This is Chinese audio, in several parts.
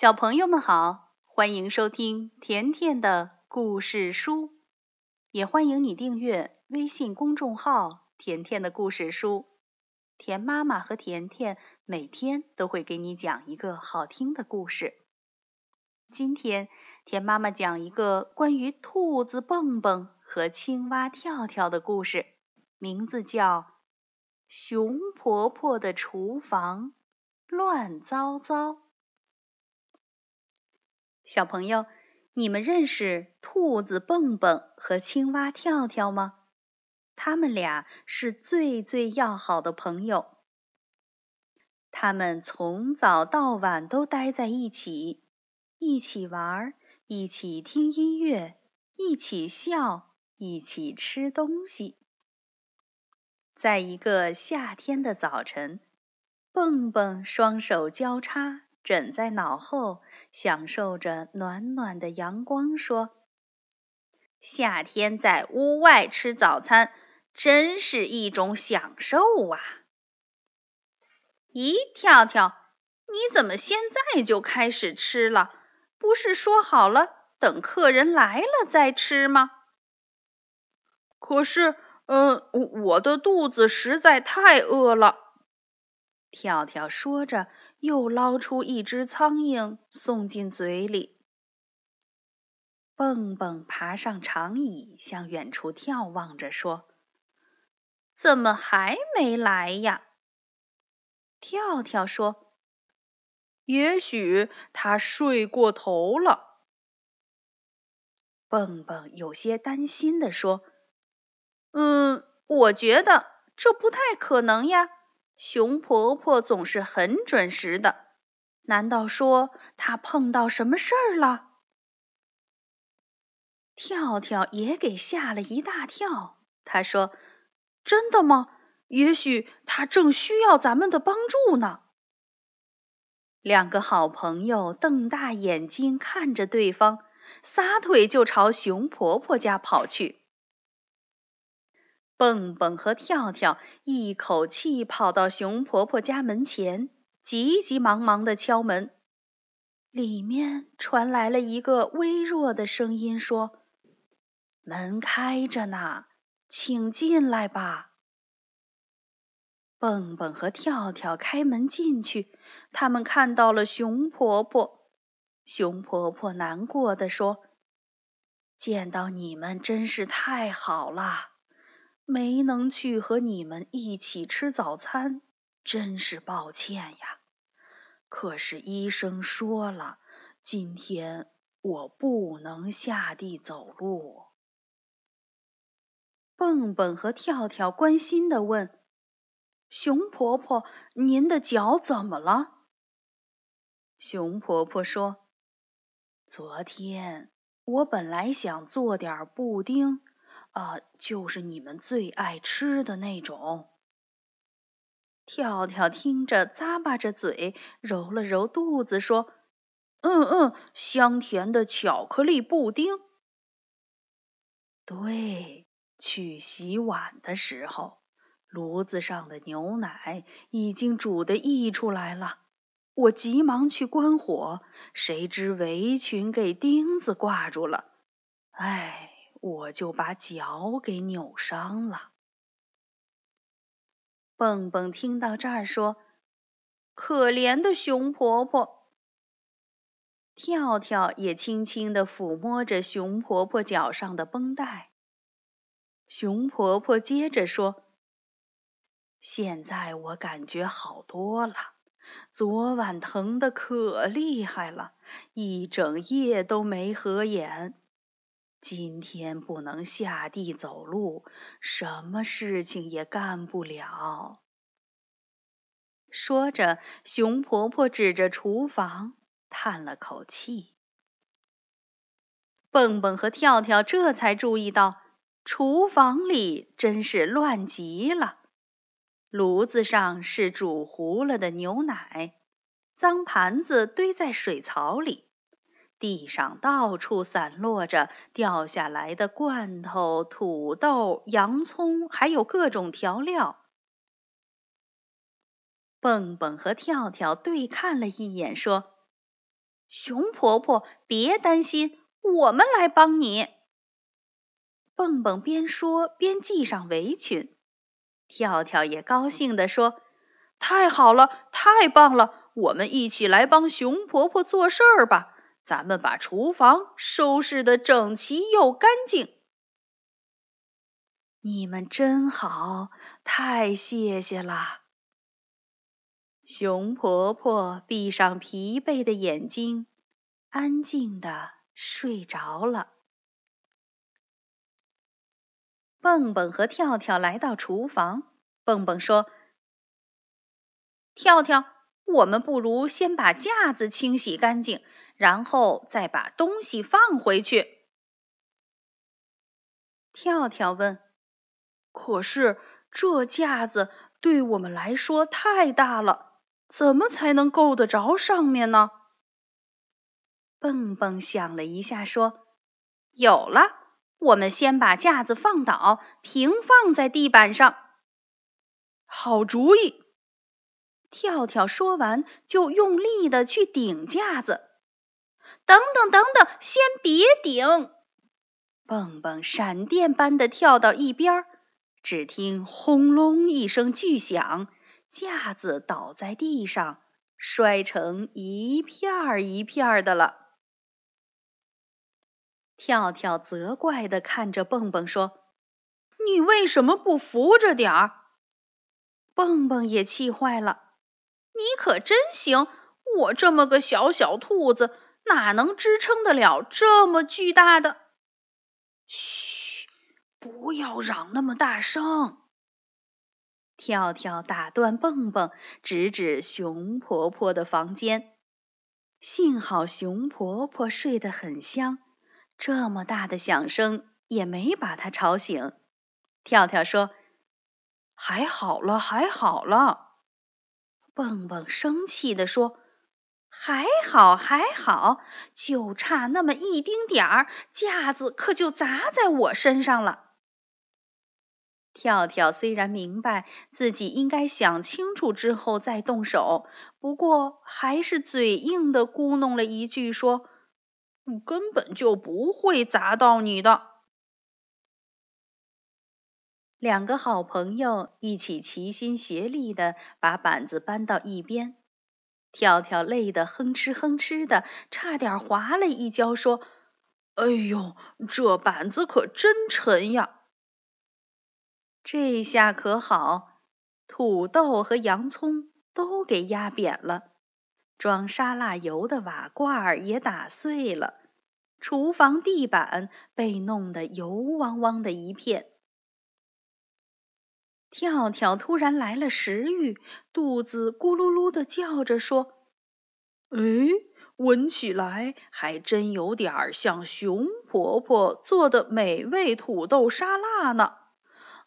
小朋友们好，欢迎收听甜甜的故事书，也欢迎你订阅微信公众号“甜甜的故事书”。甜妈妈和甜甜每天都会给你讲一个好听的故事。今天，甜妈妈讲一个关于兔子蹦蹦和青蛙跳跳的故事，名字叫《熊婆婆的厨房乱糟糟》。小朋友，你们认识兔子蹦蹦和青蛙跳跳吗？他们俩是最最要好的朋友。他们从早到晚都待在一起，一起玩，一起听音乐，一起笑，一起吃东西。在一个夏天的早晨，蹦蹦双手交叉。枕在脑后，享受着暖暖的阳光，说：“夏天在屋外吃早餐，真是一种享受啊！”咦，跳跳，你怎么现在就开始吃了？不是说好了等客人来了再吃吗？可是，嗯，我的肚子实在太饿了。跳跳说着。又捞出一只苍蝇，送进嘴里。蹦蹦爬上长椅，向远处眺望着，说：“怎么还没来呀？”跳跳说：“也许他睡过头了。”蹦蹦有些担心地说：“嗯，我觉得这不太可能呀。”熊婆婆总是很准时的，难道说她碰到什么事儿了？跳跳也给吓了一大跳。他说：“真的吗？也许她正需要咱们的帮助呢。”两个好朋友瞪大眼睛看着对方，撒腿就朝熊婆婆家跑去。蹦蹦和跳跳一口气跑到熊婆婆家门前，急急忙忙的敲门。里面传来了一个微弱的声音，说：“门开着呢，请进来吧。”蹦蹦和跳跳开门进去，他们看到了熊婆婆。熊婆婆难过的说：“见到你们真是太好了。”没能去和你们一起吃早餐，真是抱歉呀。可是医生说了，今天我不能下地走路。蹦蹦和跳跳关心的问：“熊婆婆，您的脚怎么了？”熊婆婆说：“昨天我本来想做点布丁。”啊，就是你们最爱吃的那种。跳跳听着，咂巴着嘴，揉了揉肚子，说：“嗯嗯，香甜的巧克力布丁。”对，去洗碗的时候，炉子上的牛奶已经煮得溢出来了。我急忙去关火，谁知围裙给钉子挂住了。唉。我就把脚给扭伤了。蹦蹦听到这儿说：“可怜的熊婆婆。”跳跳也轻轻地抚摸着熊婆婆脚上的绷带。熊婆婆接着说：“现在我感觉好多了，昨晚疼得可厉害了，一整夜都没合眼。”今天不能下地走路，什么事情也干不了。说着，熊婆婆指着厨房，叹了口气。蹦蹦和跳跳这才注意到，厨房里真是乱极了。炉子上是煮糊了的牛奶，脏盘子堆在水槽里。地上到处散落着掉下来的罐头、土豆、洋葱，还有各种调料。蹦蹦和跳跳对看了一眼，说：“熊婆婆，别担心，我们来帮你。蹦蹦边说边系上围裙，跳跳也高兴地说：“太好了，太棒了！我们一起来帮熊婆婆做事儿吧。咱们把厨房收拾的整齐又干净。”你们真好，太谢谢了。熊婆婆闭上疲惫的眼睛，安静的睡着了。蹦蹦和跳跳来到厨房，蹦蹦说：“跳跳，我们不如先把架子清洗干净，然后再把东西放回去。”跳跳问：“可是这架子对我们来说太大了。”怎么才能够得着上面呢？蹦蹦想了一下，说：“有了，我们先把架子放倒，平放在地板上。”好主意！跳跳说完，就用力的去顶架子。等等等等，先别顶！蹦蹦闪电般的跳到一边，只听轰隆一声巨响。架子倒在地上，摔成一片儿一片儿的了。跳跳责怪的看着蹦蹦说：“你为什么不扶着点儿？”蹦蹦也气坏了：“你可真行！我这么个小小兔子，哪能支撑得了这么巨大的？”嘘，不要嚷那么大声。跳跳打断蹦蹦，指指熊婆婆的房间。幸好熊婆婆睡得很香，这么大的响声也没把她吵醒。跳跳说：“还好了，还好了。”蹦蹦生气地说：“还好，还好，就差那么一丁点儿，架子可就砸在我身上了。”跳跳虽然明白自己应该想清楚之后再动手，不过还是嘴硬的咕哝了一句，说：“根本就不会砸到你的。”两个好朋友一起齐心协力的把板子搬到一边。跳跳累得哼哧哼哧的，差点滑了一跤，说：“哎呦，这板子可真沉呀！”这下可好，土豆和洋葱都给压扁了，装沙拉油的瓦罐也打碎了，厨房地板被弄得油汪汪的一片。跳跳突然来了食欲，肚子咕噜噜的叫着说：“哎，闻起来还真有点像熊婆婆做的美味土豆沙拉呢。”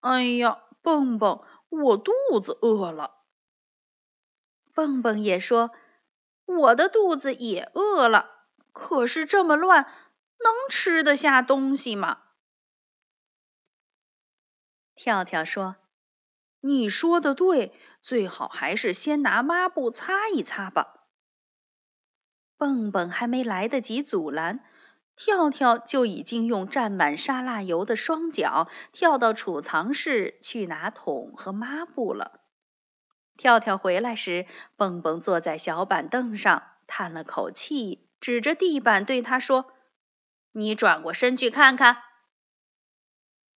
哎呀，蹦蹦，我肚子饿了。蹦蹦也说：“我的肚子也饿了。”可是这么乱，能吃得下东西吗？跳跳说：“你说的对，最好还是先拿抹布擦一擦吧。”蹦蹦还没来得及阻拦。跳跳就已经用蘸满沙拉油的双脚跳到储藏室去拿桶和抹布了。跳跳回来时，蹦蹦坐在小板凳上，叹了口气，指着地板对他说：“你转过身去看看。”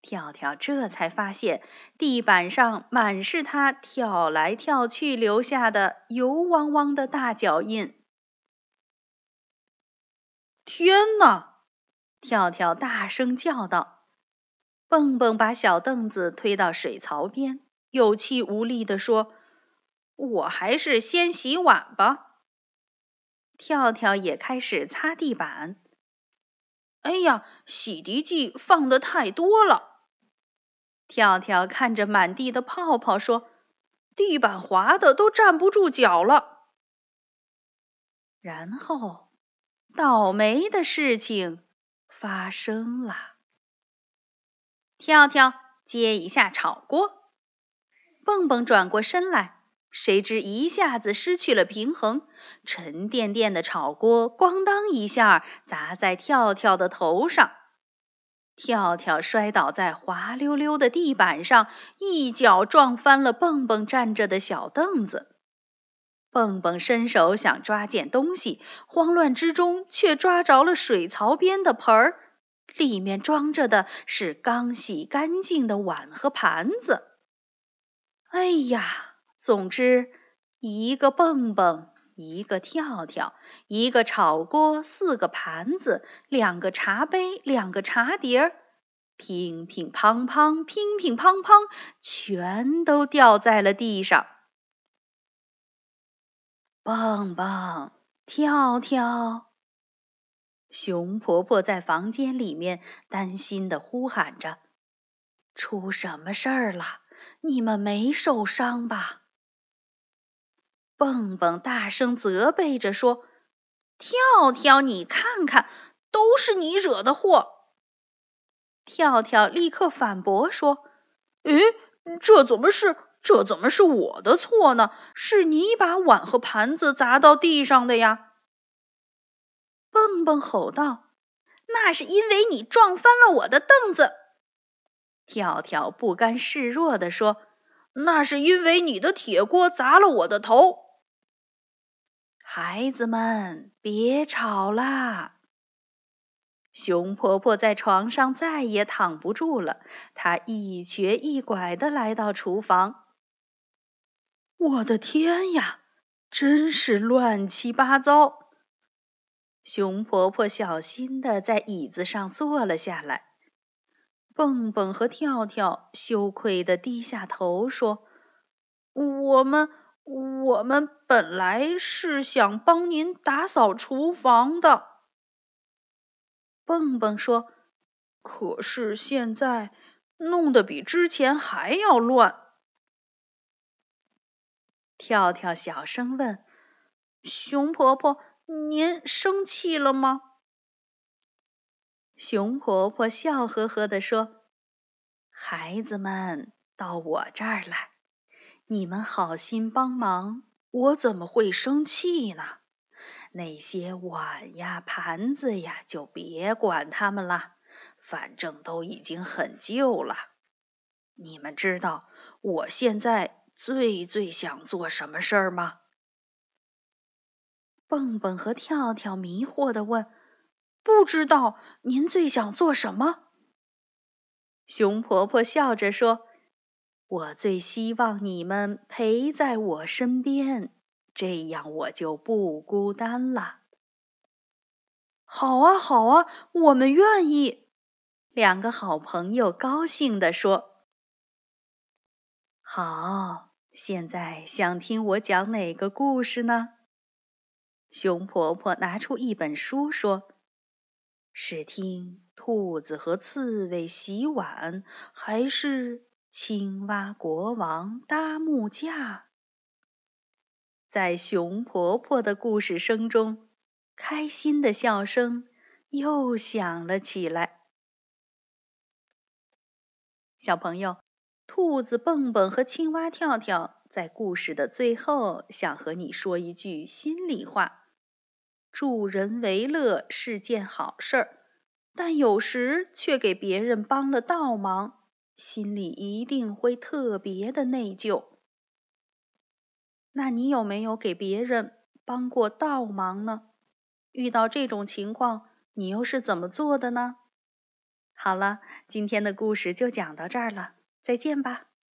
跳跳这才发现地板上满是他跳来跳去留下的油汪汪的大脚印。天哪！跳跳大声叫道。蹦蹦把小凳子推到水槽边，有气无力地说：“我还是先洗碗吧。”跳跳也开始擦地板。哎呀，洗涤剂放的太多了！跳跳看着满地的泡泡说：“地板滑的都站不住脚了。”然后。倒霉的事情发生了。跳跳接一下炒锅，蹦蹦转过身来，谁知一下子失去了平衡，沉甸甸的炒锅咣当一下砸在跳跳的头上，跳跳摔倒在滑溜溜的地板上，一脚撞翻了蹦蹦站着的小凳子。蹦蹦伸手想抓件东西，慌乱之中却抓着了水槽边的盆儿，里面装着的是刚洗干净的碗和盘子。哎呀！总之，一个蹦蹦，一个跳跳，一个炒锅，四个盘子，两个茶杯，两个茶碟儿，乒乒乓乓，乒乒乓乓，全都掉在了地上。蹦蹦，跳跳，熊婆婆在房间里面担心的呼喊着：“出什么事儿了？你们没受伤吧？”蹦蹦大声责备着说：“跳跳，你看看，都是你惹的祸。”跳跳立刻反驳说：“诶，这怎么是这怎么是我的错呢？是你把碗和盘子砸到地上的呀！”蹦蹦吼道：“那是因为你撞翻了我的凳子。”跳跳不甘示弱地说：“那是因为你的铁锅砸了我的头。”孩子们，别吵啦！熊婆婆在床上再也躺不住了，她一瘸一拐的来到厨房。我的天呀，真是乱七八糟！熊婆婆小心的在椅子上坐了下来。蹦蹦和跳跳羞愧的低下头说：“我们……”我们本来是想帮您打扫厨房的，蹦蹦说。可是现在弄得比之前还要乱。跳跳小声问：“熊婆婆，您生气了吗？”熊婆婆笑呵呵地说：“孩子们，到我这儿来。”你们好心帮忙，我怎么会生气呢？那些碗呀、盘子呀，就别管它们了，反正都已经很旧了。你们知道我现在最最想做什么事儿吗？蹦蹦和跳跳迷惑的问：“不知道，您最想做什么？”熊婆婆笑着说。我最希望你们陪在我身边，这样我就不孤单了。好啊，好啊，我们愿意。两个好朋友高兴地说：“好，现在想听我讲哪个故事呢？”熊婆婆拿出一本书说：“是听兔子和刺猬洗碗，还是？”青蛙国王搭木架，在熊婆婆的故事声中，开心的笑声又响了起来。小朋友，兔子蹦蹦和青蛙跳跳在故事的最后，想和你说一句心里话：助人为乐是件好事儿，但有时却给别人帮了倒忙。心里一定会特别的内疚。那你有没有给别人帮过倒忙呢？遇到这种情况，你又是怎么做的呢？好了，今天的故事就讲到这儿了，再见吧。